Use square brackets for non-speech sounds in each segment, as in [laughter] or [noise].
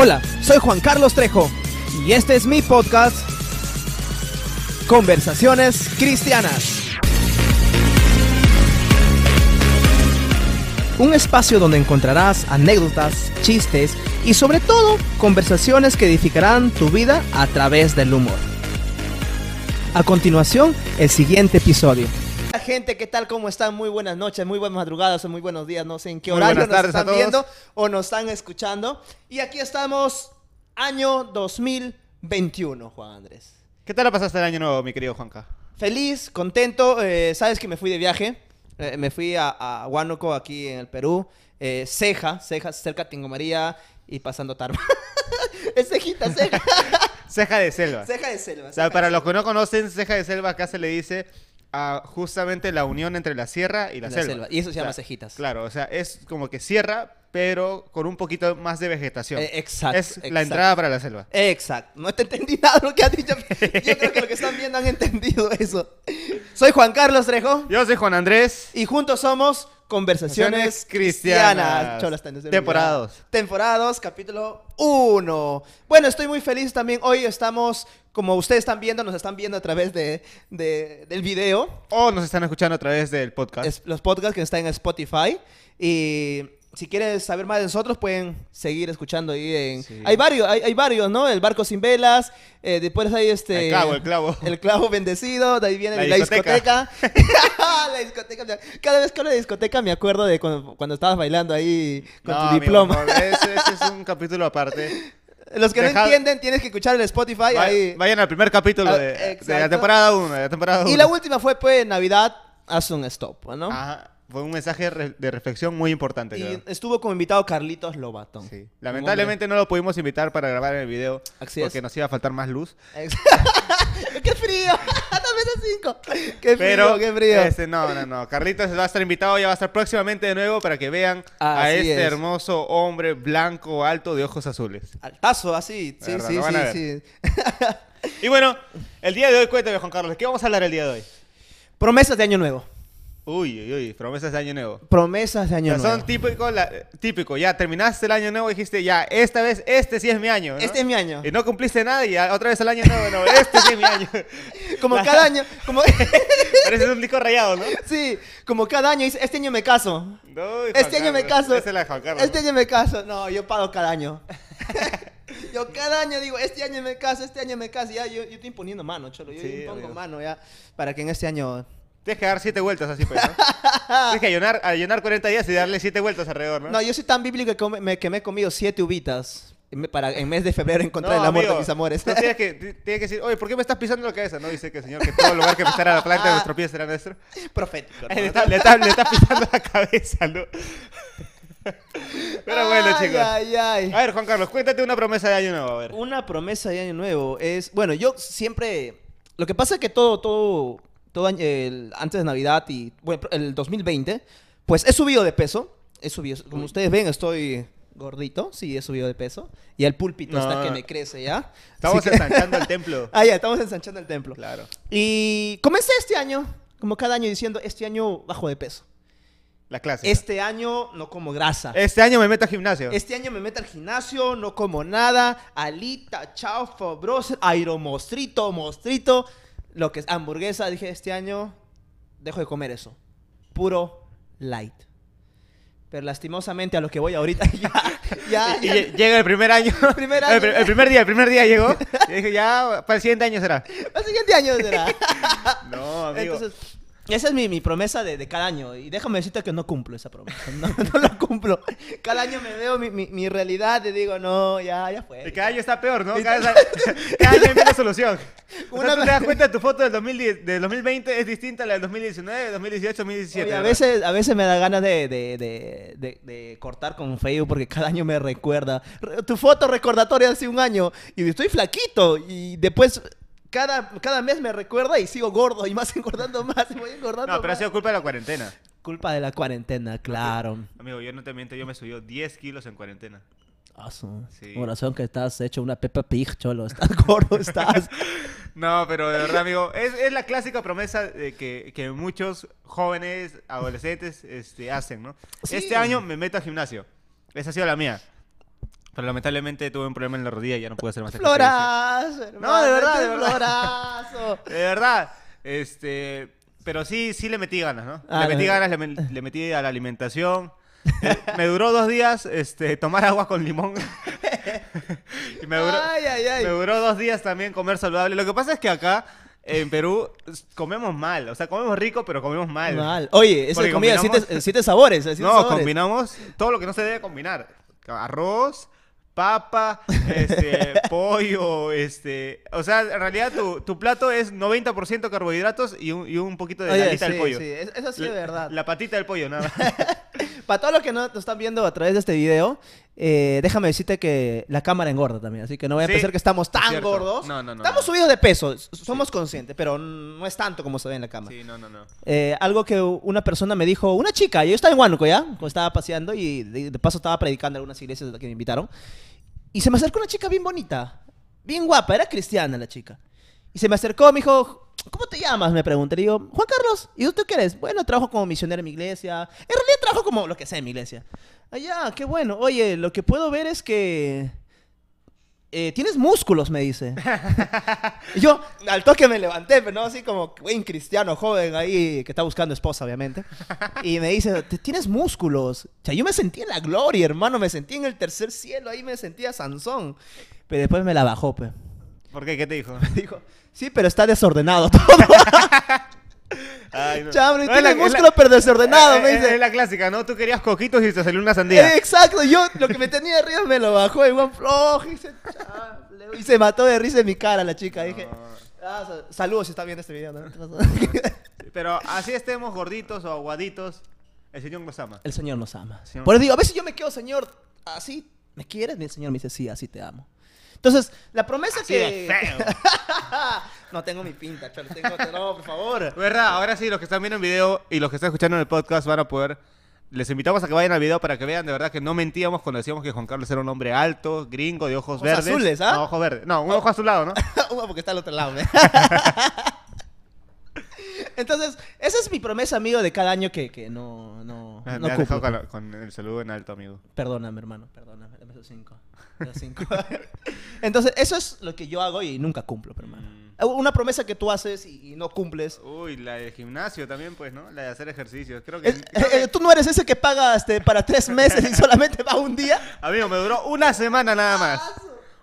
Hola, soy Juan Carlos Trejo y este es mi podcast Conversaciones Cristianas. Un espacio donde encontrarás anécdotas, chistes y sobre todo conversaciones que edificarán tu vida a través del humor. A continuación, el siguiente episodio. Gente, ¿qué tal? ¿Cómo están? Muy buenas noches, muy buenas madrugadas o muy buenos días. No sé en qué Muy horario nos están viendo o nos están escuchando. Y aquí estamos, año 2021, Juan Andrés. ¿Qué tal la pasaste el año nuevo, mi querido Juanca? Feliz, contento. eh, Sabes que me fui de viaje. Eh, me fui a, a Huánuco, aquí en el Perú. Eh, Ceja, Ceja, cerca de Tingo María y pasando Tarma. [laughs] es cejita, ceja. [laughs] Ceja de selva. ceja de selva. O sea, para los que no conocen, ceja de selva acá se le dice a justamente la unión entre la sierra y la, La selva. selva. Y eso se O sea, llama cejitas. Claro, o sea, es como que sierra, pero con un poquito más de vegetación. Eh, exacto, Es la entrada para la selva. Exacto. No te entendí [laughs] nada de lo que has dicho. Yo creo que lo que están viendo han entendido eso. Soy Juan Carlos Trejo Yo soy Juan Andrés. y juntos somos Conversaciones Cristianas. Cholas, tan desde Temporada olvidado. dos. Temporada 2, capítulo 1. Bueno, estoy muy feliz también. Hoy estamos, como ustedes están viendo, nos están viendo a través de, de- del video. O nos están escuchando a través del podcast. Es- los podcasts que están en Spotify. Y si quieres saber más de nosotros, pueden seguir escuchando ahí en... Sí. Hay varios, hay, hay varios, ¿no? El barco sin velas, eh, después hay este... El clavo, el clavo. [laughs] El clavo bendecido, de ahí viene La la, discoteca. [laughs] la discoteca. Cada vez que hablo de discoteca me acuerdo de cuando, cuando estabas bailando ahí con No, tu amigo, diploma. no, ese, ese es un [laughs] capítulo aparte. Los que no entienden, tienes que escuchar el Spotify Va- ahí. Vayan al primer capítulo Ah, de, de la temporada 1. De la temporada Y la última fue, pues, Navidad, haz un stop, ¿no? Ajá, fue un mensaje de re- de reflexión muy importante. Y creo. estuvo como invitado Carlitos Lobatón. Sí. Lamentablemente no lo pudimos invitar para grabar el video Así porque es. nos iba a faltar más luz. [laughs] ¡Qué frío! [laughs] ¡Dame esas cinco! ¡Qué frío, Pero qué frío! este, no, no, no. Carlitos va a estar invitado, ya va a estar próximamente de nuevo para que vean a este es. hermoso hombre blanco, alto, de ojos azules. Altazo, así. Sí, verdad, sí, sí, sí. Y bueno, el día de hoy, cuéntame, Juan Carlos, ¿de qué vamos a hablar el día de hoy? Promesas de año nuevo. Uy, uy, uy, promesas de año nuevo. Promesas de O año sea, nuevo. son típico, la- típico, ya terminaste el año nuevo y dijiste, ya, esta vez, este sí es mi año. ¿no? Este es mi año. Y no cumpliste nada y ya otra vez el año nuevo, no, este sí es mi año. [laughs] Como cada año. [laughs] Como... Pareces un disco rayado, ¿no? sí, como cada año. Este año me caso. No, Este año me caso. Es la Carlos. Este año me caso. No, yo pago cada año. [laughs] yo cada año digo, este año me caso, este año me caso. Ya, yo, yo estoy imponiendo mano, cholo. Yo Sí, impongo mano ya. Para que en este año. Tienes que dar siete vueltas así, pues, ¿no? [laughs] Tienes que ayunar, ayunar 40 días y darle siete vueltas alrededor, ¿no? No, yo soy tan bíblico que, come- me, que me he comido siete uvitas. en Para en mes de febrero encontrar No, el amor amigo, de mis amores. tú tienes que, [laughs] ti- tienes que decir, oye, ¿por qué me estás pisando la cabeza? No, dice que el Señor, que todo lugar que pisara la planta de nuestro pie será nuestro. [laughs] Profético. ¿no? le, está, le, está, le está pisando la cabeza, ¿no? Pero bueno, Ay, chicos. Ay, ay. A ver, Juan Carlos, cuéntate una promesa de año nuevo, a ver. Una promesa de año nuevo es, bueno, yo siempre, lo que pasa es que todo, todo, todo el- antes de Navidad y, bueno, el 2020, pues he subido de peso, he subido, como ustedes ven, estoy gordito, sí, he subido de peso, y el púlpito No. está que me crece ya. Estamos que- ensanchando el [laughs] templo. ah, ya, estamos ensanchando el templo. Claro. Y comencé este año, como cada año diciendo, este año bajo de peso. La clase. Este año no como grasa. Este año me meto al gimnasio. Este año me meto al gimnasio, no como nada, alita, chaufa, bros, aeromostrito, mostrito, lo que es hamburguesa. Dije, este año dejo de comer eso. Puro light. Pero lastimosamente a lo que voy ahorita [laughs] ya, ya, llega el primer año. Primer El, año. pri- el primer día, el primer día llegó. [laughs] Y dije, ya, para el siguiente año será. el siguiente año será. [laughs] No, amigo. Entonces, esa es mi, mi promesa de, de cada año. Y déjame decirte que no cumplo esa promesa. No, [laughs] no la cumplo. Cada año me veo mi, mi, mi realidad y digo, no, ya, ya fue. Y cada año está peor, ¿no? Cada, [laughs] cada año hay menos solución. [laughs] O sea, Una tú vez- te das cuenta, tu foto del, 2010, del 2020 es distinta a la del 2019, 2018, 2017. Oye, a, veces, a veces me da ganas de, de, de, cortar con Facebook porque cada año me recuerda. Re- Tu foto recordatoria hace un año y estoy flaquito y después cada, cada mes me recuerda y sigo gordo y más [laughs] engordando más y voy engordando No, pero ha sido culpa de la cuarentena. Culpa de la cuarentena, claro. Amigo, yo no te miento, yo me subió 10 kilos en cuarentena. Su- Sí. Con razón que estás hecho una Peppa Pig, cholo. Estás [laughs] gordo, estás. [laughs] No, pero de verdad, amigo, es, es la clásica promesa de que, que muchos jóvenes, adolescentes, este, hacen, ¿no? Sí. Este año me meto al gimnasio. Esa ha sido la mía. Pero lamentablemente tuve un problema en la rodilla y ya no pude hacer más ejercicio. Florazo, hermano. No, de verdad, de verdad. Florazo. [laughs] De verdad. Este, pero sí, sí le metí ganas, ¿no? Ah, le metí ganas, le, me- le metí a la alimentación. Eh, me duró dos días este, tomar agua con limón. [laughs] y me duró, Ay, ay, ay. me duró dos días también comer saludable. Lo que pasa es que acá, en Perú, comemos mal. O sea, comemos rico, pero comemos mal. Mal. Oye, esa comida, combinamos- siete, siete sabores. siete No, sabores. combinamos todo lo que no se debe combinar. Arroz, papa, este, [laughs] pollo, este... O sea, en realidad tu, tu plato es 90% carbohidratos y un, y un poquito de Oye, la alita sí, del pollo. sí, es- eso sí es verdad. La patita del pollo, nada. [laughs] [laughs] Para todos los que no nos están viendo a través de este video, eh, déjame decirte que la cámara engorda también. Así que no voy a Sí, pensar que estamos tan cierto. gordos. No, no, no, Estamos no. subidos de peso, s- somos conscientes, pero no es tanto como se ve en la cámara. Sí, no, no, no. Eh, algo que una persona me dijo, una chica, yo estaba en Huánuco ya, cuando estaba paseando y de, de paso estaba predicando en algunas iglesias que me invitaron. Y se me acercó una chica bien bonita, bien guapa, era cristiana la chica. Y se me acercó, me dijo, ¿cómo te llamas? Me pregunté. Le digo, Juan Carlos, ¿y tú qué eres? Bueno, trabajo como misionero en mi iglesia. En realidad trabajo como lo que sea en mi iglesia. Allá, qué bueno. Oye, lo que puedo ver es que... eh, tienes músculos, me dice. [laughs] Y yo, al toque me levanté, pero no así como buen cristiano joven ahí que está buscando esposa, obviamente. Y me dice, "Te- tienes músculos. O sea, yo me sentí en la gloria, hermano. Me sentí en el tercer cielo. Ahí me sentía Sansón. Pero después me la bajó, pe. ¿Por qué? ¿Qué te dijo? [laughs] Dijo, sí, pero está desordenado [laughs] todo. Ay, no. Es tiene la- es la- músculo, pero desordenado, Eh, me dice. Es la clásica, ¿no? Tú querías coquitos y te salió una sandía. Eh, exacto, yo lo que me tenía arriba me lo bajó igual flojo. Y se, chable, y se mató de risa en mi cara la chica. Dije, ah, sa- saludos si está viendo este video. ¿no? [laughs] Pero así estemos gorditos o aguaditos, el Señor nos ama. El Señor nos ama. Señor- Por eso digo, a veces yo me quedo, Señor, así, ¿me quieres? Y el Señor me dice, sí, así te amo. Entonces, la promesa Así que... de feo. [laughs] no tengo mi pinta, cholo, tengo... No, por favor. ¿Verdad? Ahora sí, los que están viendo el video y los que están escuchando en el podcast van a poder... Les invitamos a que vayan al video para que vean de verdad que no mentíamos cuando decíamos que Juan Carlos era un hombre alto, gringo, de ojos Ojos verdes. azules, ¿ah? No, ojos verdes. No, un ojo azulado, ¿no? [laughs] Uno porque está al otro lado. [laughs] Entonces, esa es mi promesa, amigo, de cada año que, que no, no, Me no has cumplo. dejado con, la- con el saludo en alto, amigo. Perdóname, hermano, perdóname, dame esos cinco. Esos cinco. [laughs] Entonces, eso es lo que yo hago y nunca cumplo, pero, hermano. Mm. Una promesa que tú haces y, y no cumples. Uy, la del gimnasio también, pues, ¿no? La de hacer ejercicio. Creo que... Es- eh, eh, tú no eres ese que paga este, para tres [laughs] meses y solamente va un día. Amigo, me duró una semana nada más.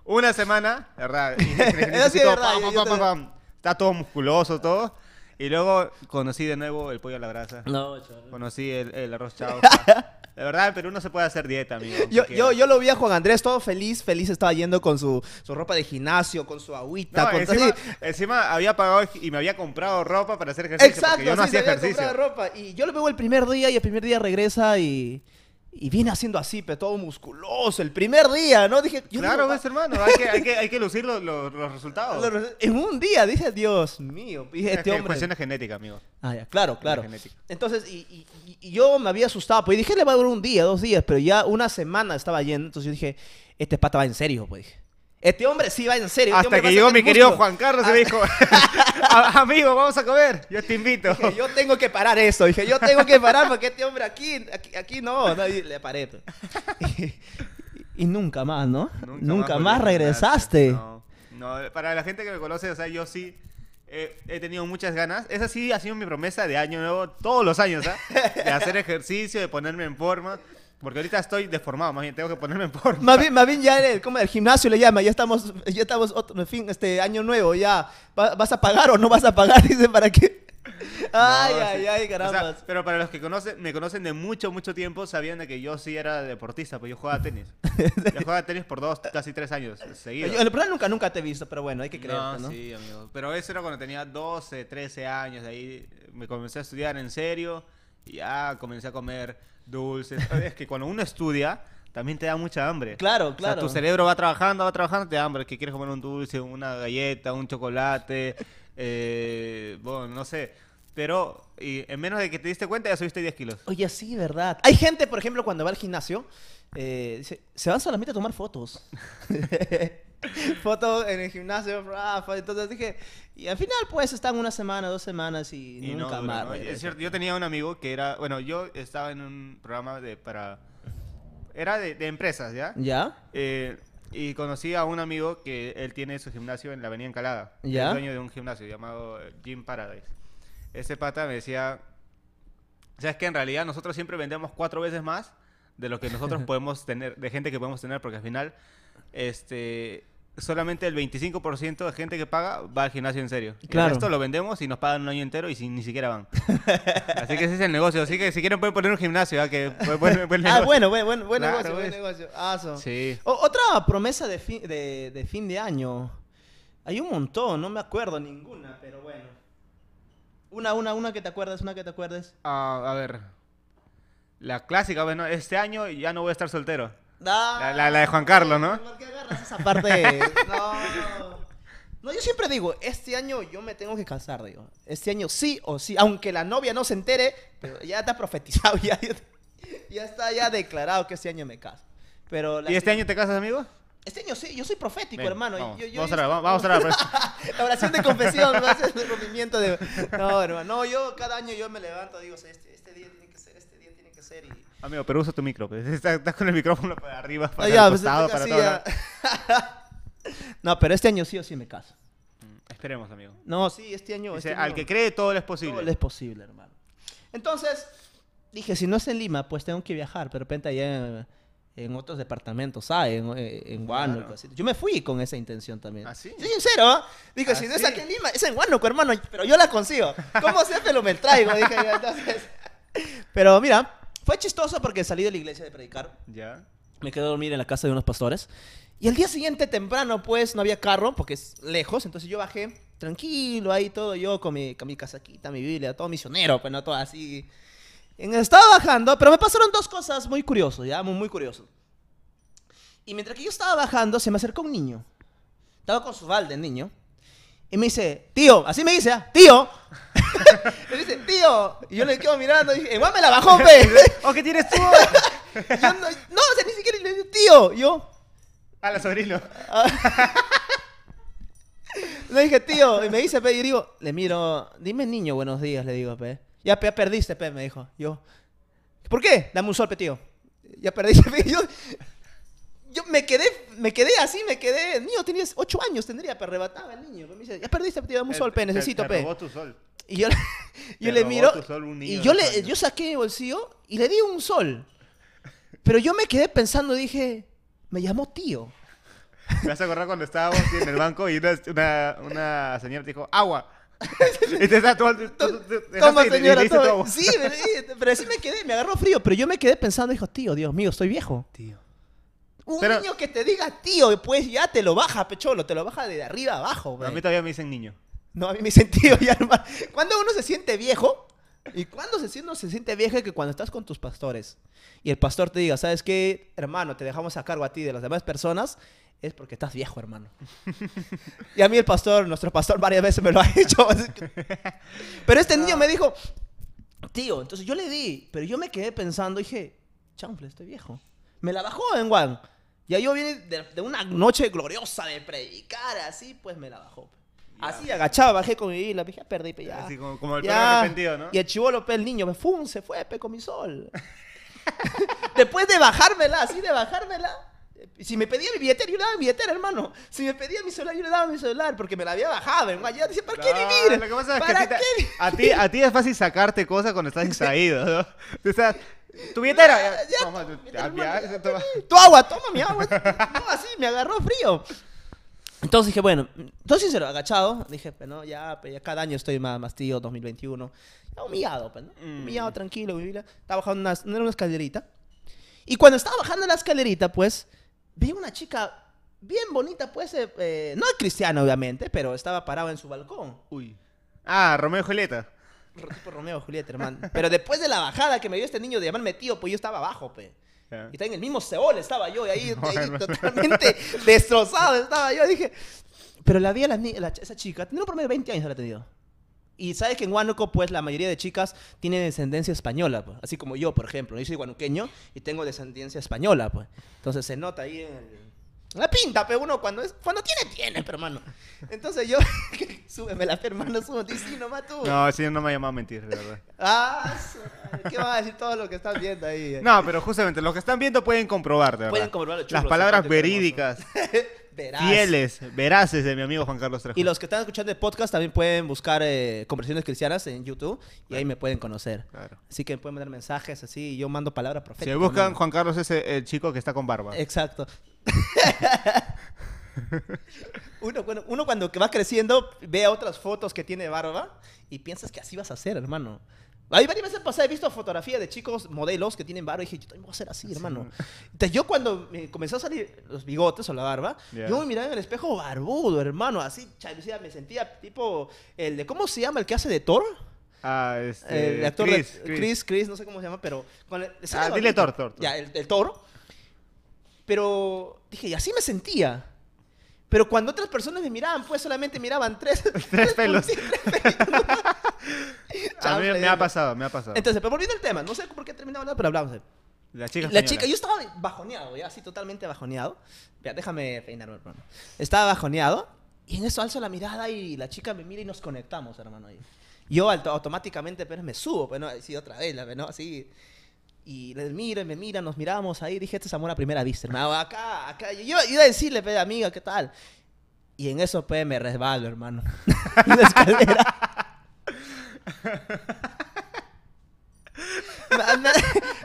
Una semana, ¿verdad? Y- y- y- Eso sí es todo, verdad, pam, yo- pam, yo pam, te- pam. Está todo musculoso, todo. Y luego conocí de nuevo el pollo a la brasa. No, chaval. Conocí el, el arroz chaufa. [laughs] De verdad, en Perú no se puede hacer dieta, amigo. Yo, yo, yo lo vi a Juan Andrés todo feliz, feliz estaba yendo con su, su ropa de gimnasio, con su agüita, No, con encima, había pagado y me había comprado ropa para hacer ejercicio. Exacto, porque yo no sí, se hacía había ejercicio. comprado ropa. Y yo lo veo el primer día y el primer día regresa y, y viene haciendo así, pero todo musculoso. El primer día, ¿no? Dije, yo Claro, digo, ves, hermano. Hay que, hay que, hay que [laughs] lucir los, los- los resultados. "Va- lo- en un día, dije, Dios mío. Dije, Es este hombre. cuestión genética, amigo. Ah, ya, claro, claro. Entonces, y, y- y- y yo me había asustado, pues y dije, le va a durar un día, dos días, pero ya una semana estaba yendo, entonces yo dije, este pata va en serio, pues dije. Este hombre sí va en serio. este Hasta que llegó mi querido músculo". Juan Carlos y Ah. me dijo, "A- [laughs] [laughs] amigo, vamos a comer. Yo te invito. Dije, yo tengo que parar eso. Dije, yo tengo que parar porque este hombre aquí, aquí, aquí no. Nadie le paré. Y, y nunca más, ¿no? Nunca, más regresaste. No, no, para la gente que me conoce, o sea, yo sí eh, he tenido muchas ganas. Esa sí ha sido mi promesa de año nuevo, todos los años, ¿ah? De hacer ejercicio, de ponerme en forma. Porque ahorita estoy deformado, más bien, tengo que ponerme en forma. Más bien, más bien ya el, como el gimnasio le llama, ya estamos, ya estamos otro, en fin, este año nuevo, ya. ¿Va- ¿Vas a pagar o no vas a pagar? [laughs] Dice, ¿para qué? Ay, No, ay, sí. ay, O sea, caramba. pero para los que conocen, me conocen de mucho, mucho tiempo, sabían de que yo sí era deportista, pues yo jugaba tenis. [laughs] yo jugaba tenis por dos, casi tres años seguidos. Yo, en verdad nunca, nunca te he visto, pero bueno, hay que creerte, ¿no? No, sí, amigo. Pero eso era cuando tenía 12, 13 años. de Ahí me comencé a estudiar en serio. Y ya comencé a comer dulces. Es que cuando uno estudia, también te da mucha hambre. Claro, O sea, claro. tu cerebro va trabajando, va trabajando, te da hambre. Que quieres comer un dulce, una galleta, un chocolate. [laughs] eh, bueno, no sé. Pero y en menos de que te diste cuenta, ya subiste 10 kilos. Oye, sí, ¿verdad? Hay gente, por ejemplo, cuando va al gimnasio, eh, dice, se van solamente a tomar fotos. [laughs] [laughs] fotos en el gimnasio, Rafa. Entonces dije, y al final, pues, están una semana, dos semanas y, Y no nunca dura, más. ¿no? Es cierto, yo tenía un amigo que era, bueno, yo estaba en un programa de para era de, de empresas, ¿ya? ¿Ya? Eh, y conocí a un amigo que él tiene su gimnasio en la avenida Encalada. ¿Ya? Es dueño de un gimnasio llamado eh, Gym Paradise. Ese pata me decía, ¿sabes que En realidad nosotros siempre vendemos cuatro veces más de lo que nosotros [laughs] podemos tener, de gente que podemos tener, porque al final, este... Solamente el 25% de gente que paga va al gimnasio en serio. Y Claro. El resto lo vendemos y nos pagan un año entero y sin, ni siquiera van. [laughs] Así que ese es el negocio. Así que si quieren pueden poner un gimnasio, ¿ah? que buen, buen- buen Ah, negocio. bueno, buen, buen, buen Claro, negocio, buen ves. negocio. Ah, so. Sí. O- otra promesa de fin de, de fin de año. Hay un montón, no me acuerdo ninguna, pero bueno. Una, una, una que te acuerdes, una que te acuerdes. Ah, a ver. La clásica, bueno, este año ya no voy a estar soltero. La- la- la de Juan Carlos, ¿no? ¿Por qué agarras esa parte? [laughs] No. No, yo siempre digo, este año yo me tengo que casar, digo. Este año sí o sí, aunque la novia no se entere, pero ya está profetizado, [laughs] ya, ya está ya declarado que este año me caso. Pero la- ¿Y este año te casas, amigo? Este año sí, yo soy profético, Ven, hermano. Vamos, Yo- yo- vamos yo- a orar, vamos a orar. [laughs] La oración de confesión, ser el rompimiento de... No, hermano, no, yo cada año yo me levanto, digo, este, este día tiene que ser, este día tiene que ser y... Amigo, pero usa tu micro. [laughs] pues. Estás, estás con el micrófono para arriba, para Ah, ya, el pues, costado, para todo. [laughs] No, pero este año sí o sí me caso. Mm, Esperemos, amigo. No, sí, este año... Dice, este al año que cree, todo le es posible. todo le es posible, hermano. Entonces, dije, si no es en Lima, pues tengo que viajar, de repente allá en, en otros departamentos, ¿sabes? En, en Huánuco, Claro. Yo me fui con esa intención también. ¿Ah, sí? Soy sincero, ¿ah? Dije, ¿Ah, si no es sí? aquí en Lima, es en Huánuco, hermano, pero yo la consigo. ¿Cómo que lo me traigo? Dije entonces... [laughs] Pero mira, fue chistoso porque salí de la iglesia de predicar, Ya. me quedé a dormir en la casa de unos pastores. Y el día siguiente temprano, pues, no había carro porque es lejos. Entonces yo bajé tranquilo ahí todo yo con mi, con mi casaquita, mi Biblia, todo misionero, pues no todo así. En- Estaba bajando, pero me pasaron dos cosas muy curiosas, ya, muy, muy curioso. Y mientras que yo estaba bajando, se me acercó un niño. Estaba con su balde, el niño. Y me dice, tío, así me dice, ¿ah? tío. [laughs] me dice, tío. Y yo le quedo mirando y dije, igual me la bajó, pe. [laughs] ¿O qué tienes tú? [laughs] Yo no, no, o sea, ni siquiera le digo, tío. Yo, A la sobrino. Le dije, tío, y me dice, pe, y digo, le miro, dime niño, buenos días, le digo, pe. Ya, pe, ya perdiste, pe, me dijo. Yo, ¿por qué? Dame un sol, pe, tío. Ya perdiste, pe. Yo, yo me quedé, me quedé así, me quedé, niño, tenías ocho años, tendría, pe, arrebataba el niño. Me dice, ya perdiste, pe, tío, dame un sol, pe, necesito, pe. robó tu sol. Y yo, yo le miro, y yo, le, [laughs] yo saqué mi bolsillo y le di un sol. Pero yo me quedé pensando, dije, me llamó tío. Me vas a acordar cuando estábamos así en el banco y una, una, una señora te dijo, agua. [laughs] y te está todo... Toma, y señora, tu agua. Sí, pero, pero sí me quedé, me agarró frío. Pero yo me quedé pensando, dijo, tío, Dios mío, estoy viejo. Tío. Un Pero- niño que te diga tío, pues ya te lo baja, pecholo, te lo baja de arriba abajo. A mí todavía me dicen niño. No, a mí me dicen tío ya, hermano. Cuando uno se siente viejo, y cuando se siente, uno se siente viejo es que cuando estás con tus pastores y el pastor te diga, ¿sabes qué, hermano? Te dejamos a cargo a ti de las demás personas, es porque estás viejo, hermano. [laughs] y a mí el pastor, nuestro pastor, varias veces me lo ha [laughs] dicho. Pero este niño me dijo, tío, entonces yo le di, pero yo me quedé pensando, dije, chanfle, estoy viejo. Me la bajó en Juan. Ya yo vine de una noche gloriosa de predicar, así, pues me la bajó. Ya. Así agachado, bajé con mi Biblia, dije, ya perdí, pe, ya. Así como, como el Ya. perro arrepentido, ¿no? Y el chivolo, pe, el niño, me fum, se fue, pe, con mi sol. [laughs] Después de bajármela, así de bajármela. Si me pedía mi billetera, yo le daba mi billetera, hermano. Si me pedía mi celular, yo le daba mi celular, porque me la había bajado, hermano. Yo decía, ¿para qué No, vivir? Lo que pasa es que ¿Para a ti, te- qué a, ti, a ti es fácil sacarte cosas cuando estás [laughs] distraído, ¿no? Tú estás... Tu billetera. Ya, ya, Toma, tu ya, ya, toma. Tu agua, toma mi agua. [laughs] No, así, me agarró frío. Entonces dije, bueno, todo sincero, agachado. Dije, pues no, ya, pues, ya cada año estoy más, más tío, 2021. Ya humillado, pues, ¿no? Mm. Humillado, tranquilo, mi Biblia. Estaba bajando una, no era una escalerita. Y cuando estaba bajando la escalerita, pues, vi una chica bien bonita, pues, eh, eh, no cristiana, obviamente, pero estaba parada en su balcón. Uy. Ah, Romeo y Julieta. Ro- Tipo Romeo y Julieta, hermano. Pero después de la bajada que me dio este niño de llamarme tío, pues yo estaba abajo, pues. Ya. Y está en el mismo Seol estaba yo, y ahí, [laughs] No, ahí hermano. totalmente [laughs] destrozado estaba yo. Dije, pero la vi a la, la- esa chica, tiene un promedio de 20 años, la ha tenido. Y sabes que en Huánuco, pues la mayoría de chicas tienen descendencia española, pues. Así como yo, por ejemplo. Yo soy guanuqueño y tengo descendencia española, pues. Entonces se nota ahí en el, La pinta, pero uno cuando es, cuando tiene, tiene, pero hermano. Entonces yo, [laughs] súbeme la hermano, súbeme, sí, nomás tú. No, sí, no me ha llamado a mentir, de verdad. Ah, ¿qué vas a decir todo lo que estás viendo ahí? No, pero justamente los que están viendo pueden comprobar, de verdad. Pueden comprobarlo, chulo, Las palabras verídicas, [laughs] Verás. fieles, veraces de mi amigo Juan Carlos Trejo. Y los que están escuchando el podcast también pueden buscar eh, conversaciones cristianas en YouTube y ahí me pueden conocer. Claro. Así que pueden mandar mensajes así y yo mando palabras Si proféticas. buscan. Juan Carlos es el, el chico que está con barba. Exacto. [laughs] uno, bueno, uno cuando va creciendo ve otras fotos que tiene barba y piensas que así vas a ser, hermano. A mí varias veces pasada he visto fotografías de chicos modelos que tienen barba y dije, yo también voy a ser así, hermano. Entonces yo cuando me comenzó a salir los bigotes o la barba, yo me miraba en el espejo barbudo, hermano, así, chalucía, me sentía tipo el de, ¿cómo se llama el que hace de Thor? Ah, este. el actor Chris, de- Chris. Chris, Chris, no sé cómo se llama, pero con el- Ah, dile Thor, Thor. Ya, el, el toro. Pero dije, y así me sentía. Pero cuando otras personas me miraban, pues solamente miraban tres, [laughs] Tres pelos. [laughs] tres pelitos. [laughs] A mí me ha pasado, me ha pasado. Entonces, pero volviendo al tema, no sé por qué terminamos hablando, pero hablamos. de- la chica La española. chica, yo estaba bajoneado, ya, así totalmente bajoneado. Espera, déjame peinarme, hermano. Estaba bajoneado y en eso alzo la mirada y la chica me mira y nos conectamos, hermano. Yo auto- automáticamente pero me subo, pues no, así otra vez, la- ¿no? Así. Y les mira, y me mira, nos miramos ahí. Dije, este es amor a primera vista, hermano. Acá, acá. Yo iba, iba a decirle, pe, amiga, ¿qué tal? Y en eso, pe, me resbalo, hermano. [laughs] La escalera. [laughs]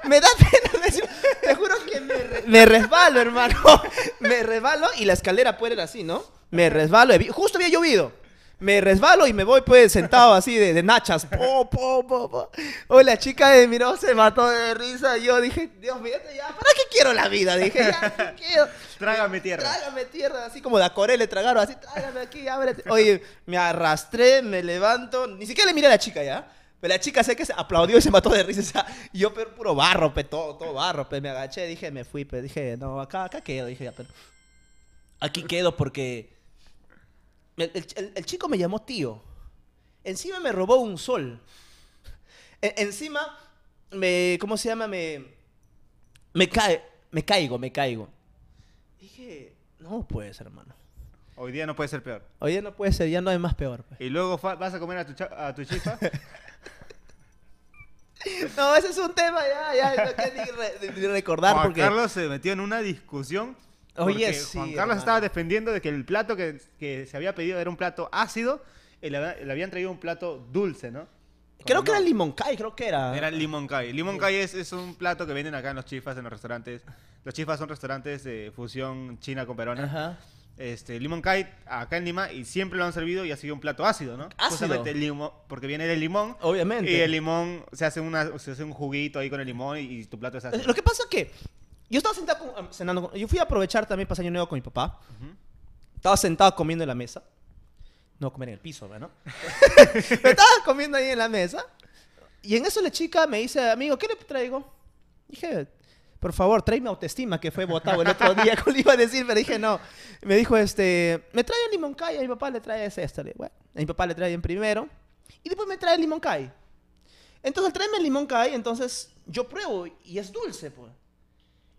Me, da pena decir, te juro que me, me resbalo, hermano. [laughs] Me resbalo y la escalera puede ir así, ¿no? Me resbalo, justo había llovido. Me resbalo y me voy pues sentado así de, de nachas. Po, po, po, po. Oh, la chica me miró, se mató de risa. Yo dije, Dios mío, ya, ¿para qué quiero la vida? Dije, ya, ¿qué [laughs] quiero? Trágame tierra. Trágame tierra, así como de Coré le tragaron, así, trágame aquí, ábrete. Oye, me arrastré, me levanto, ni siquiera le miré a la chica ya. Pero la chica sé que se aplaudió y se mató de risa. O sea, yo, pero puro barro, pe, todo, todo barro, pe. Me agaché, dije, me fui, pe. Dije, no, acá, acá quedo. Dije, ya, pero. Aquí quedo porque. El, el- el- el chico me llamó tío. Encima me robó un sol. E- encima, me. ¿Cómo se llama? Me. Me cae. Me caigo, me caigo. Dije, no puede ser, hermano. Hoy día no puede ser peor. Oye, no puede ser, ya no hay más peor. pues. Y luego vas a comer a tu, cha- a tu chifa. [laughs] No, ese es un tema ya, ya, no quiero ni, re- ni recordar Juan porque... Carlos se metió en una discusión. Oye, sí, Juan Carlos hermano. estaba defendiendo de que el plato que, que se había pedido era un plato ácido y le, había- le habían traído un plato dulce, ¿no? Creo que era No. limón kai, creo que era. Era el limón kai. Limón kai es, es un plato que venden acá en los chifas, en los restaurantes. Los chifas son restaurantes de fusión china con peruana. Ajá. Este, limón kai acá en Lima y siempre lo han servido y ha sido un plato ácido, ¿no? Ácido. Justamente el limón, porque viene del limón. Obviamente. Y el limón, se hace, una, se hace un juguito ahí con el limón y, y tu plato es ácido. Lo que pasa es que yo estaba sentado con- cenando, con- yo fui a aprovechar también para año nuevo con mi papá. Estaba sentado comiendo en la mesa. No comer en el piso, ¿no? [laughs] Me estaba comiendo ahí en la mesa. Y en eso la chica me dice, amigo, ¿qué le traigo? Dije, por favor, tráeme autoestima, que fue votado el otro día. [laughs] ¿Cómo le iba a decir? Pero dije, no. Me dijo, este, me trae el limón kai. A mi papá le trae ese esto. Le digo, Bueno, a mi papá le trae en primero. Y después me trae el limón kai. Entonces, al traerme el limón kai, entonces yo pruebo y es dulce, pues.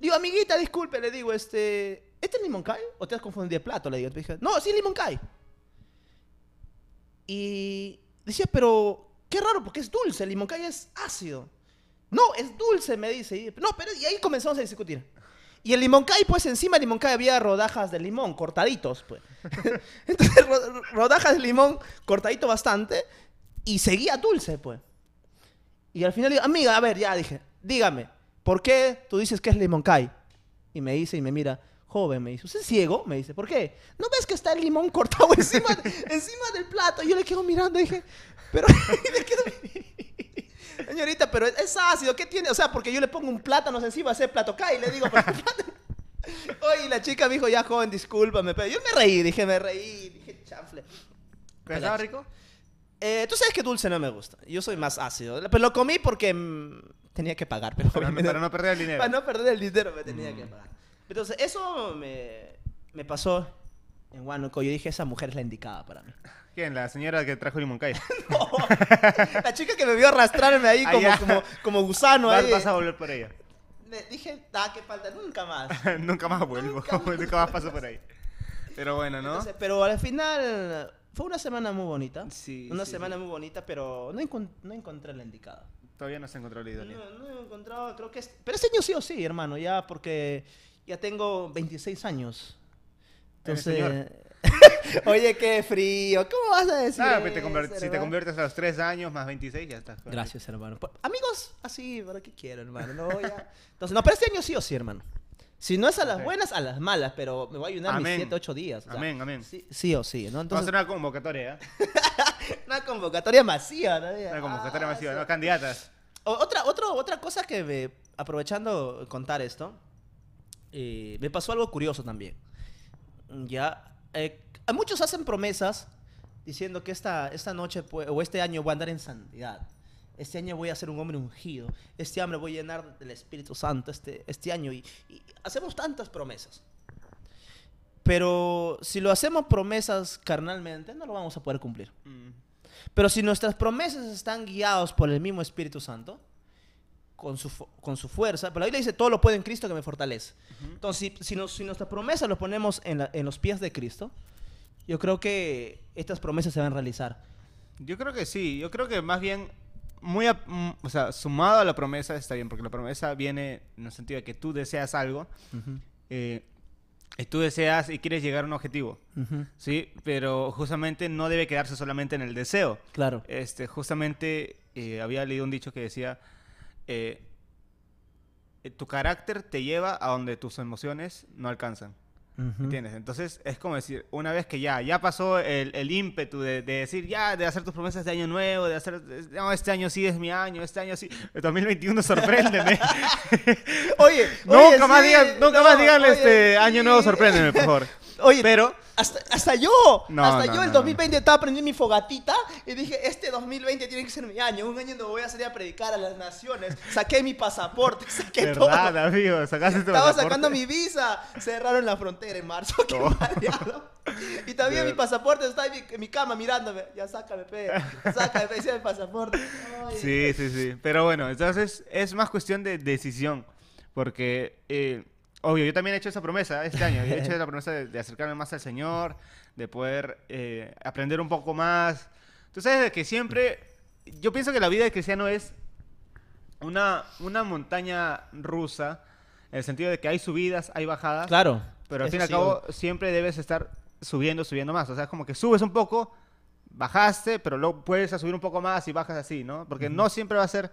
Digo, amiguita, disculpe, le digo, este, ¿este es limón kai? ¿O te has confundido de plato? Le digo. Dije, no, sí, limón kai. Y decía, pero qué raro, porque es dulce, el limón kai es ácido. No, es dulce, me dice. Y, no, pero y ahí comenzamos a discutir. Y el limón kai, pues encima del limón kai había rodajas de limón, cortaditos, pues. [laughs] Entonces, ro- rodajas de limón cortadito bastante y seguía dulce, pues. Y al final digo, amiga, a ver, ya dije, dígame, ¿por qué tú dices que es limón kai? Y me dice y me mira, joven, me dice, ¿usted es ciego? Me dice, ¿por qué? ¿No ves que está el limón cortado [laughs] encima, encima del plato? Y yo le quedo mirando y dije, pero, [laughs] y le quedo- señorita, pero es, es ácido, ¿qué tiene? O sea, porque yo le pongo un plátano encima, ese plato kai, y le digo, pero [laughs] Oye, la chica me dijo, ya joven, discúlpame, pero yo me reí, dije, me reí, dije, chanfle. ¿Pero estaba rico? Eh, Tú sabes que dulce no me gusta. Yo soy más ácido. Pero lo comí porque mm, tenía que pagar. Pero Para no, para no perder el dinero. para no perder el dinero me tenía Mm. que pagar. Entonces, eso me, me pasó en Huánuco. Yo dije, esa mujer es la indicada para mí. [laughs] ¿Quién? La señora que trajo limón kai. [laughs] [laughs] La chica que me vio arrastrarme ahí Ah, como, como, como gusano Vas, ahí. vas a volver por ella. me dije, ah, qué falta, nunca más. nunca más vuelvo, Nunca nunca, más. paso por ahí. Pero bueno, ¿no? Entonces, pero al final fue una semana muy bonita. Sí, Una sí, semana sí. muy bonita, pero no, encon- no encontré la indicada. Todavía no se encontró la idónea. No, no he encontrado, creo que es... Pero este año sí o sí, hermano, ya porque ya tengo 26 años. Entonces... [laughs] Oye, qué frío. ¿Cómo vas a decir Ah, pues te eso, si te conviertes a los 3 años más 26, ya estás. Gracias, hermano. Por- Amigos, así, ¿para qué quiero, hermano? No, ya. Entonces, no, pero este año sí o sí, hermano. Si no es a las Ok. buenas, a las malas, pero me voy a ayunar mis Amén. 7, 8 días. o sea, Amén, amén. Sí, sí o sí, ¿no? Vamos a Entonces, hacer una convocatoria, ¿eh? [laughs] una convocatoria masiva todavía. Una convocatoria Ah, masiva, sí. ¿no? Candidatas. O- Otra, otro- otra cosa que, me- aprovechando contar esto, eh, me pasó algo curioso también. Ya, eh, muchos hacen promesas diciendo que esta, esta noche o este año voy a andar en santidad. Este año voy a ser un hombre ungido. Este año voy a llenar del Espíritu Santo este, este año. Y, y hacemos tantas promesas. Pero si lo hacemos promesas carnalmente, no lo vamos a poder cumplir. Mm. Pero si nuestras promesas están guiadas por el mismo Espíritu Santo, con su, con su fuerza, pero la Biblia dice, todo lo puedo en Cristo que me fortalece. Entonces, si, si, nos- si nuestras promesas las ponemos en, la- en los pies de Cristo, yo creo que estas promesas se van a realizar. Yo creo que sí. Yo creo que más bien, muy, a- mm, o sea, sumado a la promesa está bien, porque la promesa viene en el sentido de que tú deseas algo, eh, y tú deseas y quieres llegar a un objetivo, ¿sí? Pero justamente no debe quedarse solamente en el deseo. Claro. Este, justamente eh, había leído un dicho que decía, eh, tu carácter te lleva a donde tus emociones no alcanzan. ¿Entiendes? Entonces es como decir, una vez que ya, ya pasó el, el ímpetu de, de decir, ya, de hacer tus promesas de año nuevo, de hacer, no, este año sí es mi año, este año sí, el 2021 sorpréndeme. [laughs] Oye, nunca oye, más sí, digan, nunca no, más digan oye, este año nuevo sí. sorpréndeme, por favor. [laughs] Oye, Pero, hasta, hasta yo, No, hasta no, yo el no, 2020 estaba prendiendo mi fogatita y dije, este 2020 tiene que ser mi año, un año donde voy a salir a predicar a las naciones. Saqué mi pasaporte, [laughs] saqué todo. verdad, amigo, sacaste tu Estaba pasaporte. sacando mi visa. Cerraron la frontera en marzo. Qué. Y también mi pasaporte está en mi, en mi cama mirándome. Ya sácame, pe. Sácame, pe. El pasaporte. Ay. Sí, sí, sí. Pero bueno, entonces es más cuestión de decisión. Porque, eh, obvio, yo también he hecho esa promesa este año. Yo he hecho la promesa de, de acercarme más al Señor, de poder eh, aprender un poco más. Tú sabes de que siempre, yo pienso que la vida de cristiano es una, una montaña rusa, en el sentido de que hay subidas, hay bajadas. Claro. Pero al Eso fin y al sí, cabo siempre debes estar subiendo, subiendo más. O sea, es como que subes un poco, bajaste, pero luego puedes subir un poco más y bajas así, ¿no? Porque no siempre va a ser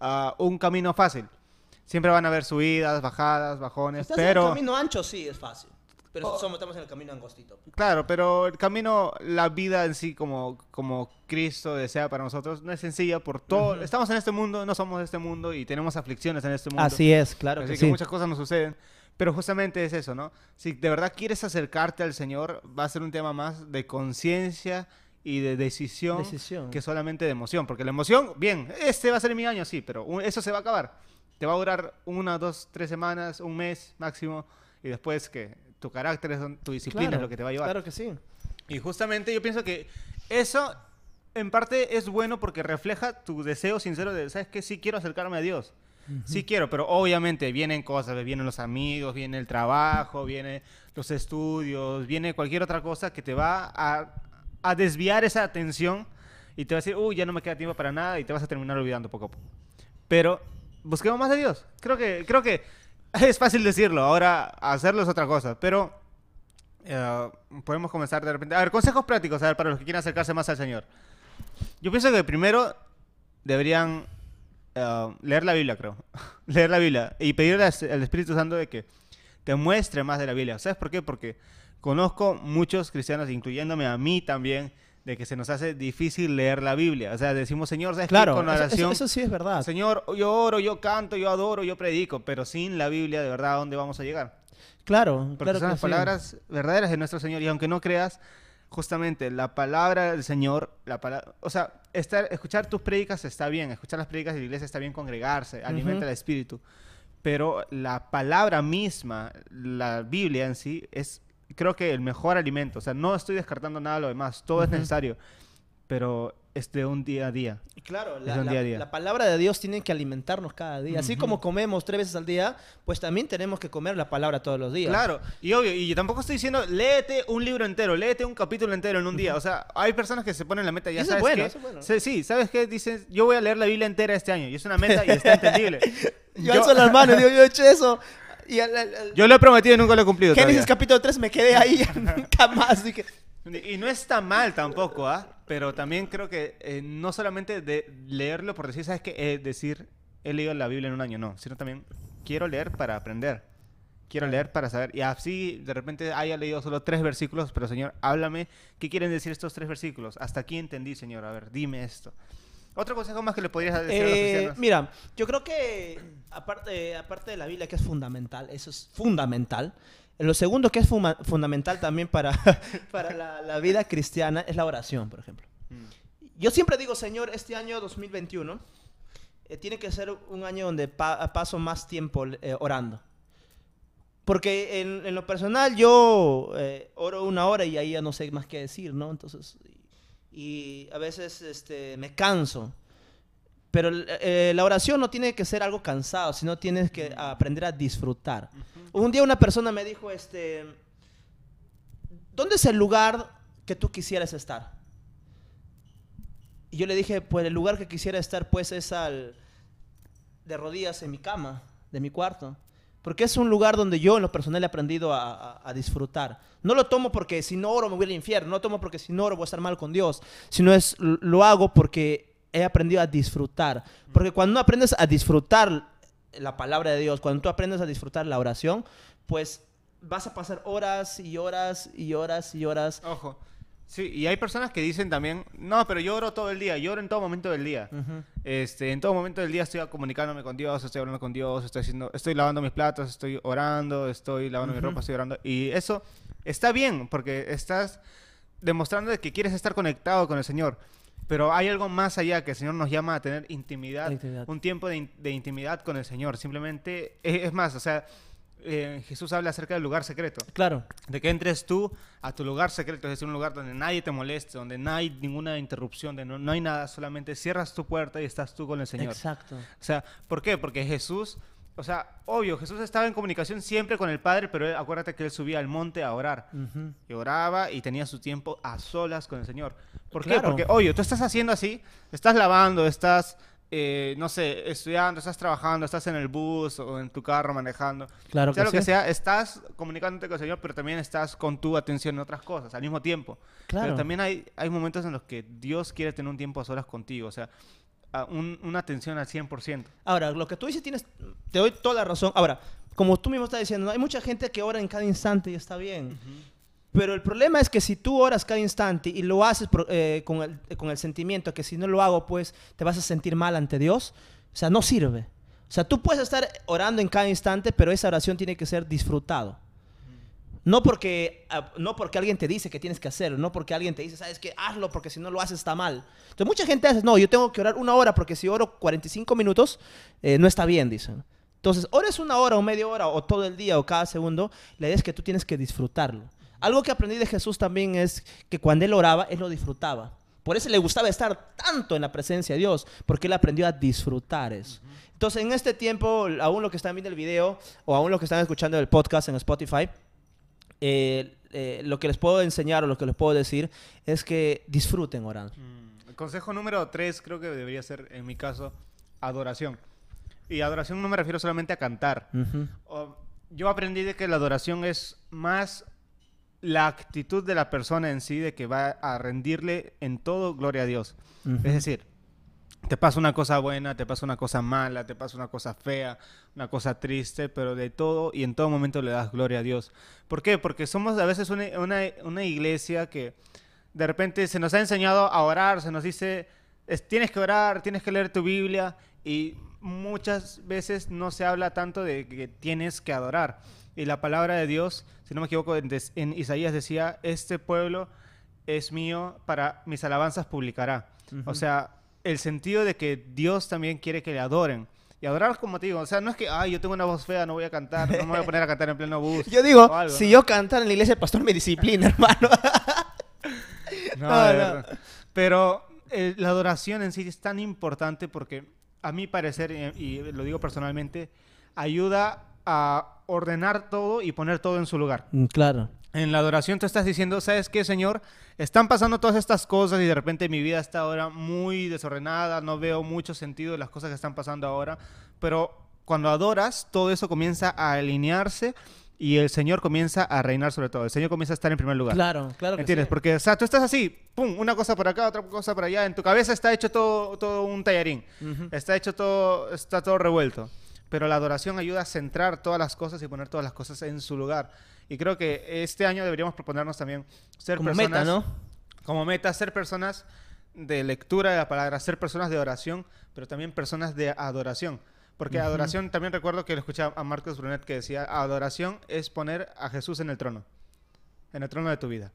ah, un camino fácil. Siempre van a haber subidas, bajadas, Si bajones, estás en pero... el camino ancho, sí, es fácil. Pero Oh. somos, estamos en el camino angostito. Claro, pero el camino, la vida en sí como, como Cristo desea para nosotros, no es sencilla por todo. Estamos en este mundo, no somos de este mundo y tenemos aflicciones en este mundo. es, claro Así que, muchas cosas nos suceden. Pero justamente es eso, ¿no? Si de verdad quieres acercarte al Señor, va a ser un tema más de conciencia y de decisión, Decisión. que solamente de emoción. Porque la emoción, bien, este va a ser mi año, sí, pero un- eso se va a acabar. Te va a durar una, dos, tres semanas, un mes máximo, y después que tu carácter, tu disciplina Claro, es lo que te va a llevar. Claro que sí. Y justamente yo pienso que eso en parte es bueno porque refleja tu deseo sincero de, ¿sabes qué? Sí quiero acercarme a Dios. Sí quiero, pero obviamente vienen cosas, vienen los amigos, viene el trabajo, viene los estudios, viene cualquier otra cosa que te va a, a desviar esa atención y te va a decir, uy, ya no me queda tiempo para nada y te vas a terminar olvidando poco a poco. Pero busquemos más de Dios. Creo que, creo que [laughs] es fácil decirlo, ahora hacerlo es otra cosa, pero eh, podemos comenzar de repente. A ver, consejos prácticos, a ver, para los que quieran acercarse más al Señor. Yo pienso que primero deberían eh, leer la Biblia, creo. [laughs] leer la Biblia y pedirle al Espíritu Santo de que te muestre más de la Biblia. ¿Sabes por qué? Porque conozco muchos cristianos, incluyéndome a mí también, de que se nos hace difícil leer la Biblia. O sea, decimos, Señor, ¿sabes qué? Claro, Con eso- eso, oración, eso sí es verdad. Señor, yo oro, yo canto, yo adoro, yo predico, pero sin la Biblia, de verdad, ¿a dónde vamos a llegar? Claro, Porque claro son las sí. palabras verdaderas de nuestro Señor. Y aunque no creas, justamente la palabra del Señor, la palabra, o sea, estar, escuchar tus prédicas está bien, escuchar las prédicas de la iglesia está bien, congregarse, alimenta Ujú. el espíritu. Pero la palabra misma, la Biblia en sí, es creo que el mejor alimento. O sea, no estoy descartando nada de lo demás, todo es necesario. pero es de un día a día. Y Claro, la, la- día a día. la palabra de Dios tiene que alimentarnos cada día. Así Ujú. como comemos tres veces al día, pues también tenemos que comer la palabra todos los días. Claro, y obvio, y yo tampoco estoy diciendo, léete un libro entero, léete un capítulo entero en un día. O sea, hay personas que se ponen la meta, ya Eso sabes bueno, qué? eso es bueno. Sí, sí, ¿sabes qué? Dicen, yo voy a leer la Biblia entera este año. Y es una meta y está entendible. [laughs] Yo, alzo las manos digo, yo he hecho eso. Y al, al- al- yo lo he prometido y nunca lo he cumplido Génesis capítulo 3 me quedé ahí [laughs] nunca más. Dije, Y no está mal tampoco, ¿ah? Pero también creo que eh, no solamente de leerlo por decir, ¿sabes qué? Eh, decir, he leído la Biblia en un año, no. Sino también, quiero leer para aprender. Quiero leer para saber. Y así, de repente, haya leído solo tres versículos, pero Señor, háblame. ¿Qué quieren decir estos tres versículos? Hasta aquí entendí, Señor. A ver, dime esto. Otro consejo más que le podrías decir a los Eh, cristianos. mira, yo creo que aparte, aparte de la Biblia, que es fundamental, eso es fundamental. Lo segundo que es fuma- fundamental también para, [laughs] para la, la vida cristiana es la oración, por ejemplo. Mm. Yo siempre digo, Señor, este año 2021 eh, tiene que ser un año donde pa- paso más tiempo eh, orando. Porque en, en lo personal yo eh, oro una hora y ahí ya no sé más qué decir, ¿no? Entonces, y, y a veces este, me canso. Pero eh, la oración no tiene que ser algo cansado, sino tienes que aprender a disfrutar. Un día una persona me dijo, este, ¿dónde es el lugar que tú quisieras estar? Y yo le dije, pues el lugar que quisiera estar pues es al de rodillas en mi cama, de mi cuarto. Porque es un lugar donde yo en lo personal he aprendido a, a- a disfrutar. No lo tomo porque si no oro me voy al infierno, no lo tomo porque si no oro voy a estar mal con Dios, sino es lo hago porque he aprendido a disfrutar. Porque cuando aprendes a disfrutar la palabra de Dios, cuando tú aprendes a disfrutar la oración, pues vas a pasar horas y horas y horas y horas. Ojo. Sí, y hay personas que dicen también, no, pero yo oro todo el día, yo oro en todo momento del día. Ujú. Este, en todo momento del día estoy comunicándome con Dios, estoy hablando con Dios, estoy haciendo, estoy lavando mis platos, estoy orando, estoy lavando mi ropa, estoy orando. Y eso está bien, porque estás demostrando de que quieres estar conectado con el Señor. Pero hay algo más allá que el Señor nos llama a tener intimidad, Intimidad. un tiempo de, in- de intimidad con el Señor. Simplemente, es, es más, o sea, eh, Jesús habla acerca del lugar secreto. Claro. De que entres tú a tu lugar secreto, es decir, un lugar donde nadie te moleste, donde no hay ninguna interrupción, donde no, no hay nada, solamente cierras tu puerta y estás tú con el Señor. Exacto. O sea, ¿por qué? Porque Jesús, o sea, obvio, Jesús estaba en comunicación siempre con el Padre, pero él- acuérdate que él subía al monte a orar. Ujú. Y oraba y tenía su tiempo a solas con el Señor. ¿Por qué? Claro. Porque, obvio, tú estás haciendo así, estás lavando, estás, eh, no sé, estudiando, estás trabajando, estás en el bus o en tu carro manejando. Claro sea que lo que sí. sea, estás comunicándote con el Señor, pero también estás con tu atención en otras cosas al mismo tiempo. Claro. Pero también hay, hay momentos en los que Dios quiere tener un tiempo a solas contigo, o sea, a un- una atención al 100%. Ahora, lo que tú dices tienes, te doy toda la razón. Ahora, como tú mismo estás diciendo, hay mucha gente que ora en cada instante y está bien. Pero el problema es que si tú oras cada instante y lo haces eh, con, el, con el sentimiento que si no lo hago, pues te vas a sentir mal ante Dios, o sea, no sirve. O sea, tú puedes estar orando en cada instante, pero esa oración tiene que ser disfrutado. No porque, ah, no porque alguien te dice que tienes que hacerlo, no porque alguien te dice, sabes que hazlo porque si no lo haces está mal. Entonces mucha gente hace, no, yo tengo que orar una hora porque si oro 45 minutos eh, no está bien, dicen. Entonces, ores una hora o media hora o todo el día o cada segundo, la idea es que tú tienes que disfrutarlo. Algo que aprendí de Jesús también es que cuando él oraba, él lo disfrutaba. Por eso le gustaba estar tanto en la presencia de Dios, porque él aprendió a disfrutar eso. Entonces, en este tiempo, aún lo que están viendo el video o aún lo que están escuchando el podcast en Spotify, eh, eh, lo que les puedo enseñar o lo que les puedo decir es que disfruten orando. El consejo número tres creo que debería ser, en mi caso, adoración. Y adoración no me refiero solamente a cantar. Ujú. O- yo aprendí de que la adoración es más la actitud de la persona en sí, de que va a rendirle en todo gloria a Dios. Ujú. Es decir, te pasa una cosa buena, te pasa una cosa mala, te pasa una cosa fea, una cosa triste, pero de todo y en todo momento le das gloria a Dios. ¿Por qué? Porque somos a veces una, una- una iglesia que de repente se nos ha enseñado a orar, se nos dice, es- tienes que orar, tienes que leer tu Biblia y muchas veces no se habla tanto de que tienes que adorar. Y la palabra de Dios, si no me equivoco, en, Isaías decía, este pueblo es mío, para mis alabanzas publicará. O sea, el sentido de que Dios también quiere que le adoren. Y adorar, como te digo, o sea, no es que, ay, yo tengo una voz fea, no voy a cantar, no me voy a poner a cantar en pleno bus. [laughs] Yo digo, algo, si ¿no? yo cantar en la iglesia, el pastor me disciplina, [laughs] hermano. No, No, de no. verdad. Pero eh, la adoración en sí es tan importante porque, a mi parecer, y, y lo digo personalmente, ayuda a ordenar todo y poner todo en su lugar. Mm, Claro. En la adoración tú estás diciendo, ¿sabes qué, Señor? Están pasando todas estas cosas y de repente mi vida está ahora muy desordenada, no veo mucho sentido de las cosas que están pasando ahora, pero cuando adoras, todo eso comienza a alinearse y el Señor comienza a reinar sobre todo. El Señor comienza a estar en primer lugar. Claro, claro que ¿Entiendes? sí. Porque, o sea, tú estás así, pum, una cosa por acá, otra cosa por allá, en tu cabeza está hecho todo, todo un tallarín. Está hecho todo, está todo revuelto. Pero la adoración ayuda a centrar todas las cosas y poner todas las cosas en su lugar. Y creo que este año deberíamos proponernos también ser Como personas... meta, ¿no? Como meta, ser personas de lectura de la palabra, ser personas de oración, pero también personas de adoración. Porque adoración, también recuerdo que le escuché a Marcos Brunet que decía, adoración es poner a Jesús en el trono, en el trono de tu vida.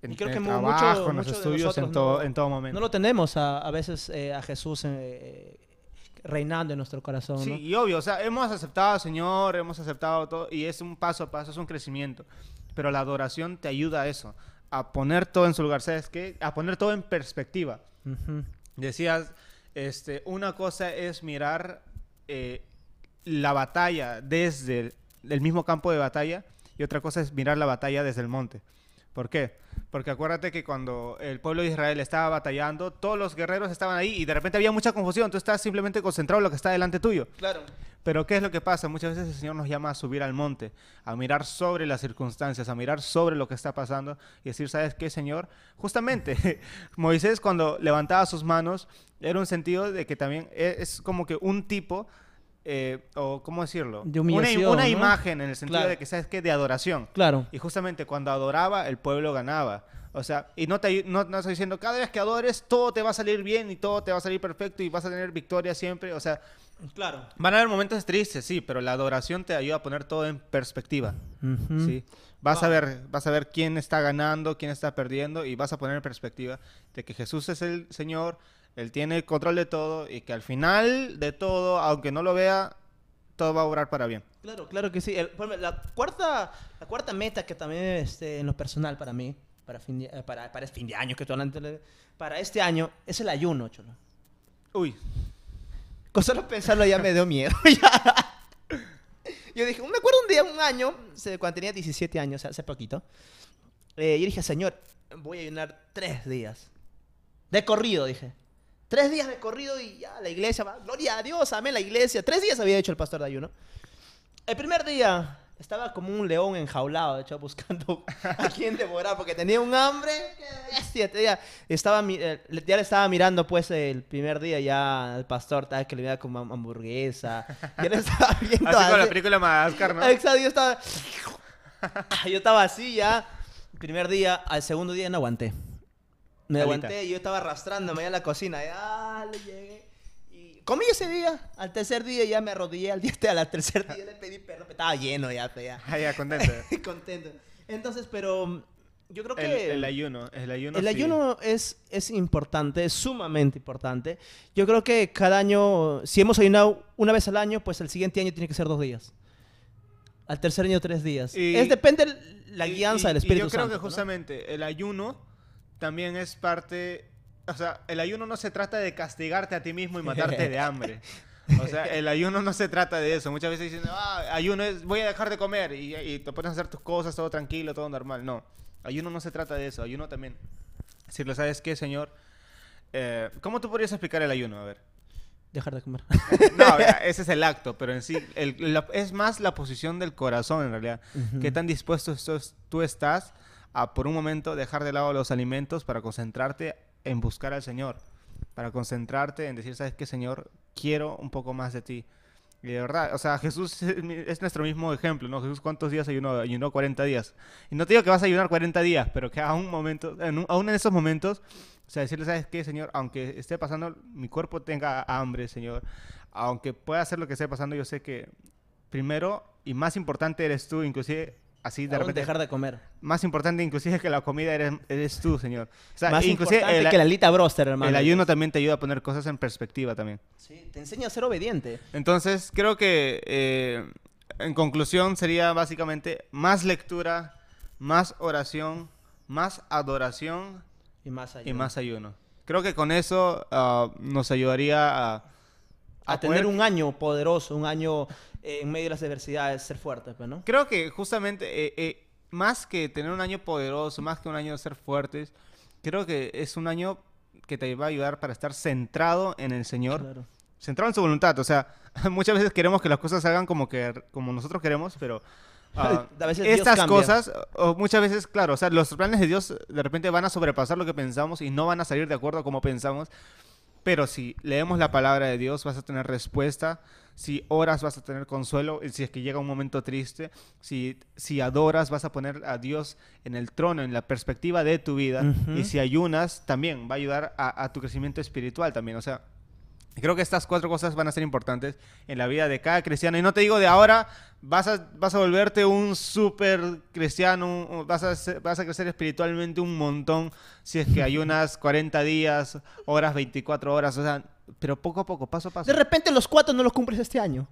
En Y creo el que mu- trabajo, mucho- en los mucho estudios, en todo, no- en todo momento. No lo tenemos a, a veces eh, a Jesús eh, reinando en nuestro corazón, Sí, ¿no? y obvio, o sea, hemos aceptado al Señor, hemos aceptado todo, y es un paso a paso, es un crecimiento. Pero la adoración te ayuda a eso, a poner todo en su lugar, ¿sabes qué? A poner todo en perspectiva. Decías, este, una cosa es mirar eh, la batalla desde el, el mismo campo de batalla y otra cosa es mirar la batalla desde el monte. ¿Por qué? Porque acuérdate que cuando el pueblo de Israel estaba batallando, todos los guerreros estaban ahí y de repente había mucha confusión. Tú estás simplemente concentrado en lo que está delante tuyo. Claro. Pero ¿qué es lo que pasa? Muchas veces el Señor nos llama a subir al monte, a mirar sobre las circunstancias, a mirar sobre lo que está pasando y decir, ¿sabes qué, Señor? Justamente, [laughs] Moisés cuando levantaba sus manos, era un sentido de que también e- es como que un tipo, eh, o ¿cómo decirlo? De una, humillación, una ¿no? imagen en el sentido Claro. de que, ¿sabes qué? De adoración. Claro. Y justamente cuando adoraba, el pueblo ganaba. O sea, y no te no, no estoy diciendo, cada vez que adores, todo te va a salir bien y todo te va a salir perfecto y vas a tener victoria siempre. O sea, Claro. Van a haber momentos tristes, sí, pero la adoración te ayuda a poner todo en perspectiva. Ujú. ¿sí? Vas, a ver, vas a ver quién está ganando, quién está perdiendo y vas a poner en perspectiva de que Jesús es el Señor, Él tiene el control de todo y que al final de todo, aunque no lo vea, todo va a obrar para bien. Claro, claro que sí. El- la cuarta, la cuarta meta que también este, en lo personal para mí, para fin de, eh, para, para fin de año, que tú hablas, para este año, es el ayuno, cholo. Uy, Con solo pensarlo ya me dio miedo. [laughs] Yo dije, me acuerdo un día, un año, se- cuando tenía 17 años, hace poquito. eh, yo dije, Señor, voy a ayunar tres días. De corrido, dije. Tres días de corrido y ya la iglesia va. Gloria a Dios, amén la iglesia. Tres días había hecho el pastor de ayuno. El primer día estaba como un león enjaulado, de hecho, [laughs] buscando a quién devorar, porque tenía un hambre. bestia, tenía- estaba, eh, ya le estaba mirando, pues, el primer día ya al pastor, tal, que le veía como ham- hamburguesa. Ya le estaba [laughs] viendo así con la película Madagascar, ¿no? Exacto, yo estaba... [laughs] yo estaba así ya. Primer día, al segundo día no aguanté. Me Alita. aguanté y yo estaba arrastrándome allá a la cocina. Ya le llegué. Y comí ese día. Al tercer día ya me arrodillé. Al día este, al tercer día le pedí perdón. Estaba lleno ya, ya. Ah, ya, contento. [laughs] Contento. Entonces, pero mm, yo creo El, que... el ayuno, el ayuno El sí. ayuno es, es importante, es sumamente importante. Yo creo que cada año, si hemos ayunado una vez al año, pues el siguiente año tiene que ser dos días. Al tercer año, tres días. Y- es depende el- la guianza y- del Espíritu yo creo Santo. que ¿no? justamente el ayuno también es parte, o sea, el ayuno no se trata de castigarte a ti mismo y matarte de hambre. O sea, el ayuno no se trata de eso. Muchas veces dicen, ah, ayuno es, voy a dejar de comer y, y te pones a hacer tus cosas, todo tranquilo, todo normal. No, ayuno no se trata de eso. Ayuno también. Si lo sabes qué, Señor, eh, ¿cómo tú podrías explicar el ayuno? A ver. Dejar de comer. No, [laughs] ese es el acto, pero en sí el- la- es más la posición del corazón en realidad. ¿Qué tan dispuesto tú estás por un momento dejar de lado los alimentos para concentrarte en buscar al Señor? Para concentrarte en decir, ¿sabes qué, Señor? Quiero un poco más de ti. Y de verdad, o sea, Jesús es nuestro mismo ejemplo, ¿no? Jesús, ¿cuántos días ayunó? Ayunó 40 días. Y no te digo que vas a ayunar 40 días, pero que a un momento, en un- aún en esos momentos, o sea, decirle, ¿sabes qué, Señor? Aunque esté pasando, mi cuerpo tenga hambre, Señor, aunque pueda hacer lo que esté pasando, yo sé que primero y más importante eres tú, inclusive así de repente. dejar de comer. Más importante inclusive que la comida eres, eres tú, Señor. O sea, Más inclusive importante el, que la Lita Broster, hermano. el ayuno también te ayuda a poner cosas en perspectiva también. Sí, te enseña a ser obediente. Entonces, creo que eh, en conclusión sería básicamente más lectura, más oración, más adoración Y más ayuno. y más ayuno. Creo que con eso ah, nos ayudaría a, A, tener poder- un año poderoso, un año eh, en medio de las adversidades, ser fuerte, pues, ¿no? Creo que justamente, eh, eh, más que tener un año poderoso, más que un año de ser fuertes, creo que es un año que te va a ayudar para estar centrado en el Señor, Claro. centrado en su voluntad. O sea, [laughs] muchas veces queremos que las cosas se hagan como, que, como nosotros queremos, pero... [laughs] ah, A veces estas cosas, o muchas veces, claro, o sea, los planes de Dios de repente van a sobrepasar lo que pensamos y no van a salir de acuerdo a como pensamos. Pero si leemos la palabra de Dios, vas a tener respuesta. Si oras, vas a tener consuelo. y Si es que llega un momento triste, si, si adoras, vas a poner a Dios en el trono, en la perspectiva de tu vida. Y si ayunas, también va a ayudar a, a tu crecimiento espiritual también. O sea, creo que estas cuatro cosas van a ser importantes en la vida de cada cristiano. Y no te digo de ahora, vas a, vas a volverte un súper cristiano, vas a, vas a crecer espiritualmente un montón si es que ayunas 40 días, horas, 24 horas, o sea, pero poco a poco, paso a paso. De repente los cuatro no los cumples este año.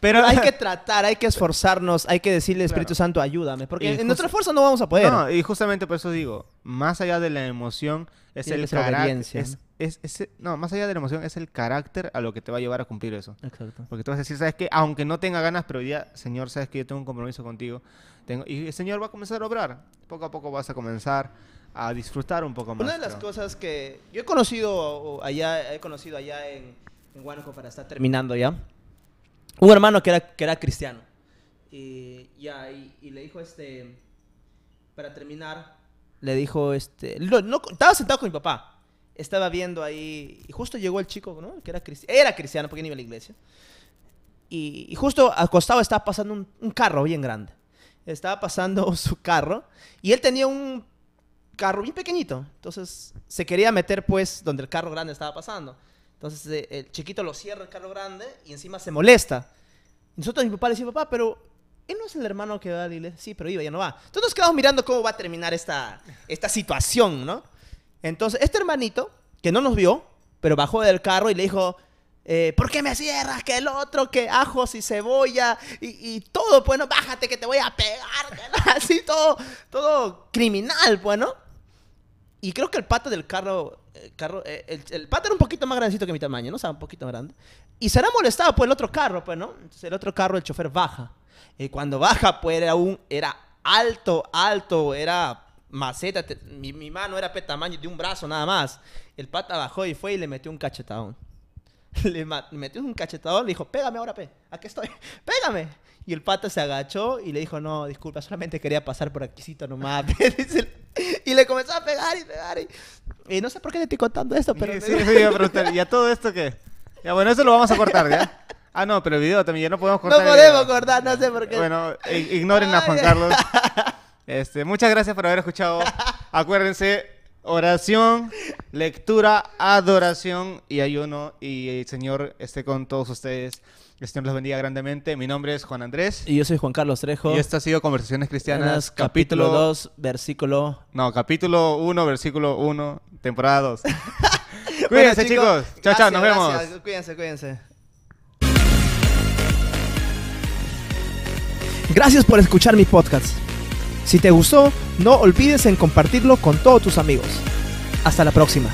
Pero hay que [laughs] tratar, hay que esforzarnos, hay que decirle, Espíritu. Santo, ayúdame. Porque en nuestro esfuerzo no vamos a poder. No, y justamente por eso digo, más allá de la emoción, es Tiene el que ser carácter. Es, es- es- no, más allá de la emoción, es el carácter a lo que te va a llevar a cumplir eso. Exacto. Porque tú vas a decir, ¿sabes qué? Aunque no tenga ganas, pero hoy día, Señor, sabes que yo tengo un compromiso contigo. Tengo... Y el Señor va a comenzar a obrar. Poco a poco vas a comenzar a disfrutar un poco más. Una de las creo. cosas que yo he conocido allá, he conocido allá en, en Huánuco para estar terminando ya, un hermano que era, que era cristiano. Y, ya, y, le dijo este, para terminar, le dijo este, lo- no, estaba sentado con mi papá, estaba viendo ahí, y justo llegó el chico, ¿no? Que era cristiano, era cristiano porque no iba a la iglesia. Y, justo al costado estaba pasando un, un carro bien grande. Estaba pasando [laughs] su carro y él tenía un carro bien pequeñito. Entonces se quería meter pues donde el carro grande estaba pasando. Entonces eh, el chiquito lo cierra el carro grande y encima se molesta. Nosotros mi papá le decía, papá, pero él no es el hermano que va a la. Sí, pero iba, ya no va. Entonces nos quedamos mirando cómo va a terminar esta, esta situación, ¿no? Entonces este hermanito, que no nos vio, pero bajó del carro y le dijo, eh, ¿por qué me cierras? Que el otro, que ajos y cebolla y, todo, pues no, bájate que te voy a pegar. que no", [laughs] Así todo, todo criminal, pues, ¿no? Y creo que el pata del carro, eh, el, el pata era un poquito más grandecito que mi tamaño, ¿no? O sea, un poquito grande. Y será molestado por el otro carro, pues, ¿no? Entonces el otro carro, el chofer baja. Y cuando baja, pues era un, era alto, alto, era maceta. te- mi, mi mano era pe tamaño de un brazo nada más. El pata bajó y fue y le metió un cachetadón. [laughs] Le metió un cachetadón, le dijo, pégame ahora, pe. Aquí estoy. [laughs] Pégame. Y el pata se agachó y le dijo, no, disculpa, solamente quería pasar por aquícito nomás. [laughs] pe", dice el- y le comenzó a pegar y pegar. Y, y no sé por qué le estoy contando esto, pero... Sí, sí, iba a preguntar. ¿Y a todo esto qué? Ya, bueno, eso lo vamos a cortar, ¿ya? Ah, no, pero el video también, ya no podemos no cortar. el podemos cortar, no sé por qué. Bueno, ignoren a Juan Carlos. [laughs] Este, muchas gracias por haber escuchado. Acuérdense, oración, lectura, adoración y ayuno. Y el Señor esté con todos ustedes. El Señor los bendiga grandemente. Mi nombre es Juan Andrés. Y yo soy Juan Carlos Trejo. Y esto ha sido Conversaciones Cristianas, capítulo 2, versículo... No, capítulo 1, versículo 1, temporada 2. [laughs] [laughs] Bueno, Cuídense, chicos. Chao, chao, gracias, nos vemos. gracias. Cuídense, cuídense. Gracias por escuchar mi podcast. Si te gustó, no olvides en compartirlo con todos tus amigos. Hasta la próxima.